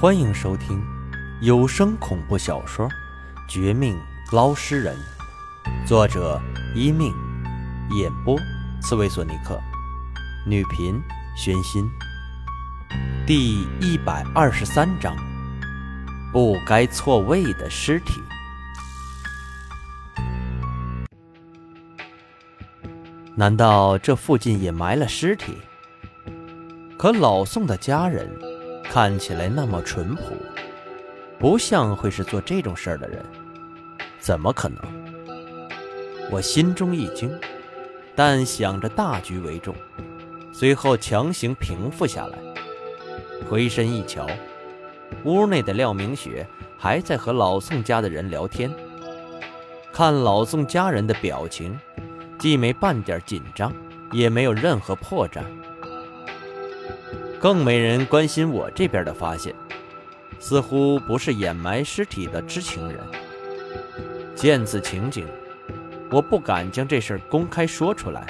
欢迎收听有声恐怖小说《绝命捞尸人》，作者一命，演播刺猬索尼克，女频宣心。第一百二十三章：不该错位的尸体。难道这附近也埋了尸体？可老宋的家人。看起来那么淳朴，不像会是做这种事儿的人，怎么可能？我心中一惊，但想着大局为重，随后强行平复下来，回身一瞧，屋内的廖明雪还在和老宋家的人聊天。看老宋家人的表情，既没半点紧张，也没有任何破绽。更没人关心我这边的发现，似乎不是掩埋尸体的知情人。见此情景，我不敢将这事儿公开说出来，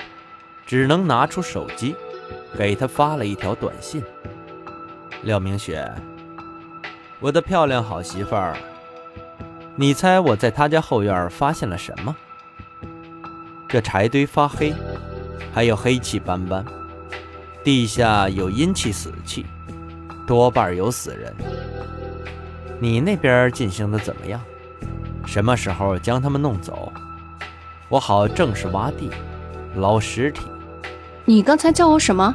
只能拿出手机，给他发了一条短信：“廖明雪，我的漂亮好媳妇儿，你猜我在他家后院发现了什么？这柴堆发黑，还有黑气斑斑。”地下有阴气、死气，多半有死人。你那边进行的怎么样？什么时候将他们弄走？我好正式挖地，捞尸体。你刚才叫我什么？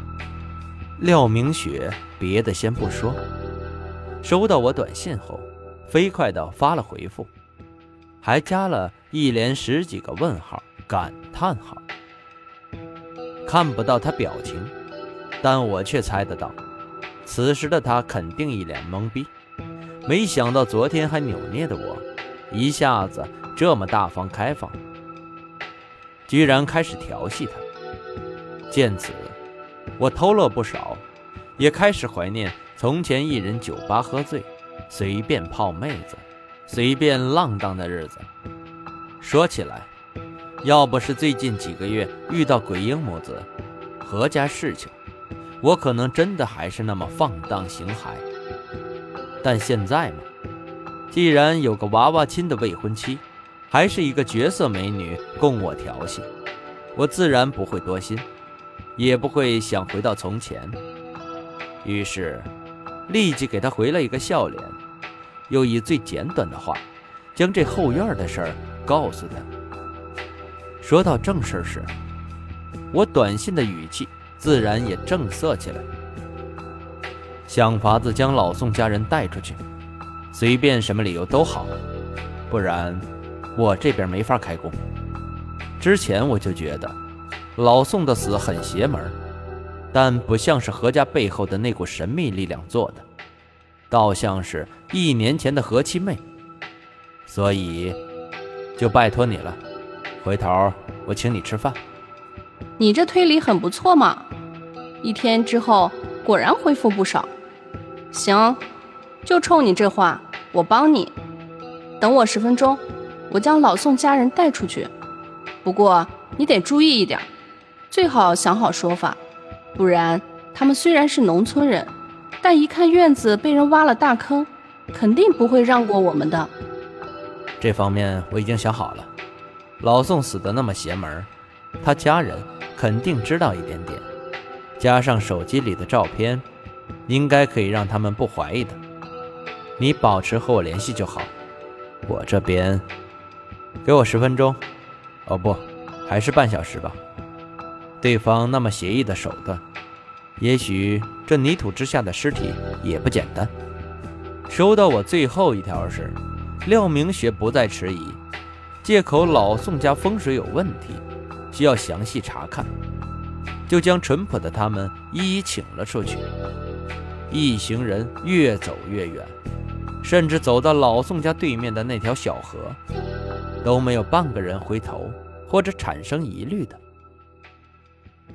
廖明雪，别的先不说。收到我短信后，飞快地发了回复，还加了一连十几个问号、感叹号。看不到他表情。但我却猜得到，此时的他肯定一脸懵逼。没想到昨天还扭捏的我，一下子这么大方开放，居然开始调戏他。见此，我偷乐不少，也开始怀念从前一人酒吧喝醉，随便泡妹子，随便浪荡的日子。说起来，要不是最近几个月遇到鬼婴母子，何家事情。我可能真的还是那么放荡形骸，但现在嘛，既然有个娃娃亲的未婚妻，还是一个绝色美女供我调戏，我自然不会多心，也不会想回到从前。于是，立即给他回了一个笑脸，又以最简短的话，将这后院的事儿告诉他。说到正事时，我短信的语气。自然也正色起来，想法子将老宋家人带出去，随便什么理由都好，不然我这边没法开工。之前我就觉得老宋的死很邪门，但不像是何家背后的那股神秘力量做的，倒像是一年前的何七妹，所以就拜托你了，回头我请你吃饭。你这推理很不错嘛。一天之后，果然恢复不少。行，就冲你这话，我帮你。等我十分钟，我将老宋家人带出去。不过你得注意一点，最好想好说法，不然他们虽然是农村人，但一看院子被人挖了大坑，肯定不会让过我们的。这方面我已经想好了。老宋死的那么邪门，他家人肯定知道一点点。加上手机里的照片，应该可以让他们不怀疑的。你保持和我联系就好。我这边，给我十分钟，哦不，还是半小时吧。对方那么邪异的手段，也许这泥土之下的尸体也不简单。收到我最后一条时，廖明雪不再迟疑，借口老宋家风水有问题，需要详细查看。就将淳朴的他们一一请了出去。一行人越走越远，甚至走到老宋家对面的那条小河，都没有半个人回头或者产生疑虑的。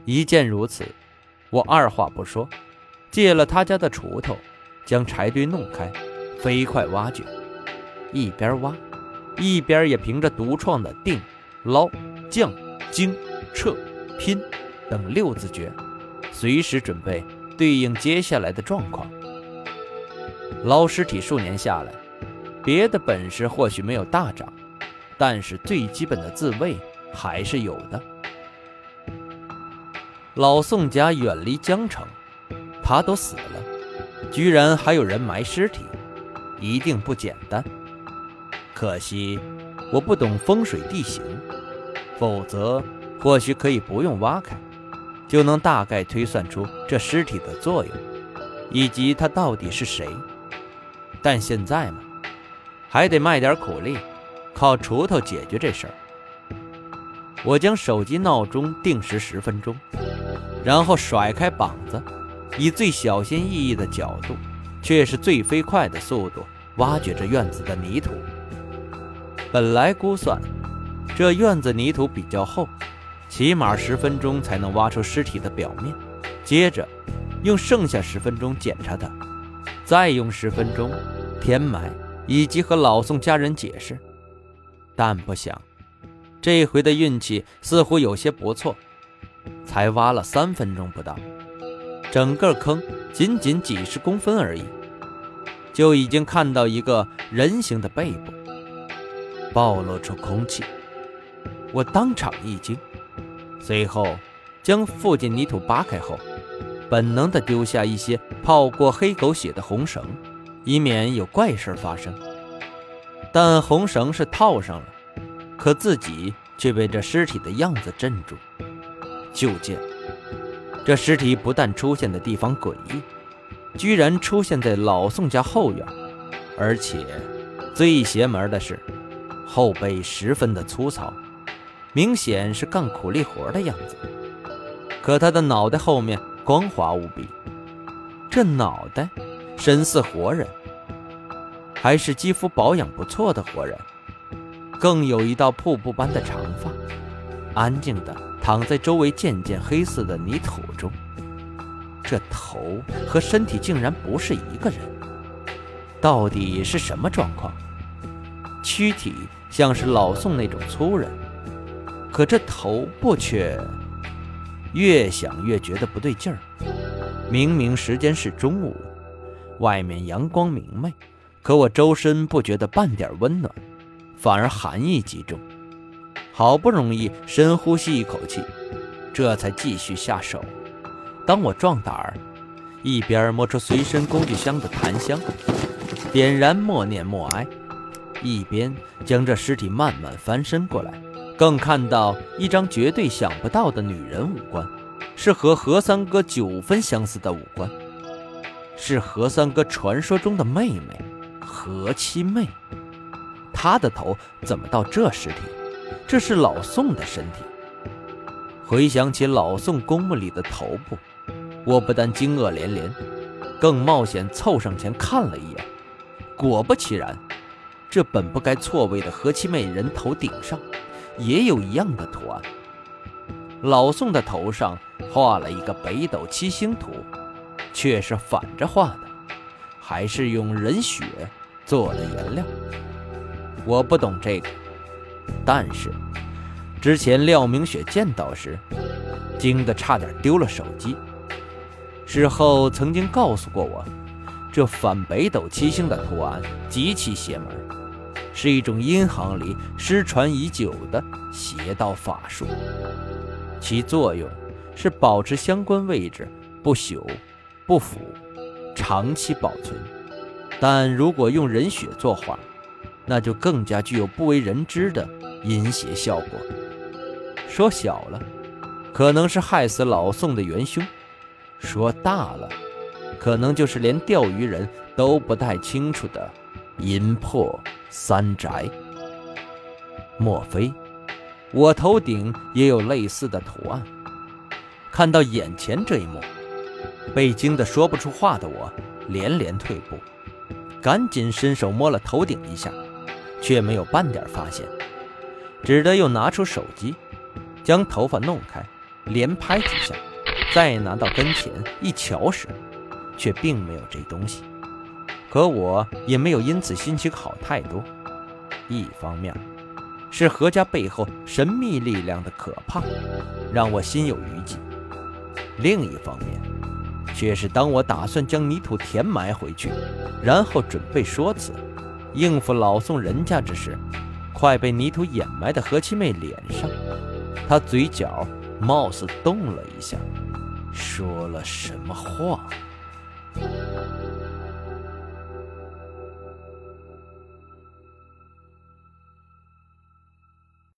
一见如此，我二话不说，借了他家的锄头，将柴堆弄开，飞快挖掘。一边挖，一边也凭着独创的定、捞、降、精、撤、拼。等六字诀，随时准备对应接下来的状况。捞尸体数年下来，别的本事或许没有大涨，但是最基本的自卫还是有的。老宋家远离江城，他都死了，居然还有人埋尸体，一定不简单。可惜我不懂风水地形，否则或许可以不用挖开，就能大概推算出这尸体的作用，以及他到底是谁。但现在嘛，还得卖点苦力，靠锄头解决这事儿。我将手机闹钟定时十分钟。然后甩开膀子，以最小心翼翼的角度，却是最飞快的速度挖掘着院子的泥土。本来估算这院子泥土比较厚，起码十分钟才能挖出尸体的表面。接着用剩下十分钟检查它，再用十分钟填埋以及和老宋家人解释。但不想，这回的运气似乎有些不错。才挖了三分钟不到，整个坑仅仅几十公分而已，就已经看到一个人形的背部暴露出空气。我当场一惊，随后将附近泥土扒开后，本能的丢下一些泡过黑狗血的红绳，以免有怪事发生。但红绳是套上了，可自己却被这尸体的样子镇住。就见这尸体不但出现的地方诡异，居然出现在老宋家后院，而且最邪门的是后背十分的粗糙，明显是干苦力活的样子。可他的脑袋后面光滑无比，这脑袋神似活人，还是肌肤保养不错的活人，更有一道瀑布般的长发，安静的。躺在周围渐渐黑色的泥土中，这头和身体竟然不是一个人，到底是什么状况？躯体像是老宋那种粗人，可这头部却……越想越觉得不对劲儿。明明时间是中午，外面阳光明媚，可我周身不觉得半点温暖，反而寒意极重。好不容易深呼吸一口气，这才继续下手。当我壮胆儿，一边摸出随身工具箱的檀香，点燃默念默哀，一边将这尸体慢慢翻身过来，更看到一张绝对想不到的女人五官，是和何三哥九分相似的五官，是何三哥传说中的妹妹何七妹。她的头怎么到这尸体？这是老宋的身体。回想起老宋公墓里的头部，我不但惊愕连连，更冒险凑上前看了一眼。果不其然，这本不该错位的何七妹人头顶上，也有一样的图案。老宋的头上画了一个北斗七星图，却是反着画的，还是用人血做的颜料。我不懂这个。但是，之前廖明雪见到时，惊得差点丢了手机。事后曾经告诉过我，这反北斗七星的图案极其邪门，是一种阴行里失传已久的邪道法术，其作用是保持相关位置不朽、不腐、长期保存。但如果用人血作画，那就更加具有不为人知的阴邪效果。说小了，可能是害死老宋的元凶；说大了，可能就是连钓鱼人都不太清楚的阴魄三宅。莫非我头顶也有类似的图案？看到眼前这一幕，被惊得说不出话的我连连退步，赶紧伸手摸了头顶一下。却没有半点发现，只得又拿出手机，将头发弄开，连拍几下，再拿到跟前一瞧时，却并没有这东西。可我也没有因此心情好太多。一方面，是何家背后神秘力量的可怕，让我心有余悸；另一方面，却是当我打算将泥土填埋回去，然后准备说辞，应付老宋人家之时，快被泥土掩埋的何七妹脸上，她嘴角貌似动了一下，说了什么话。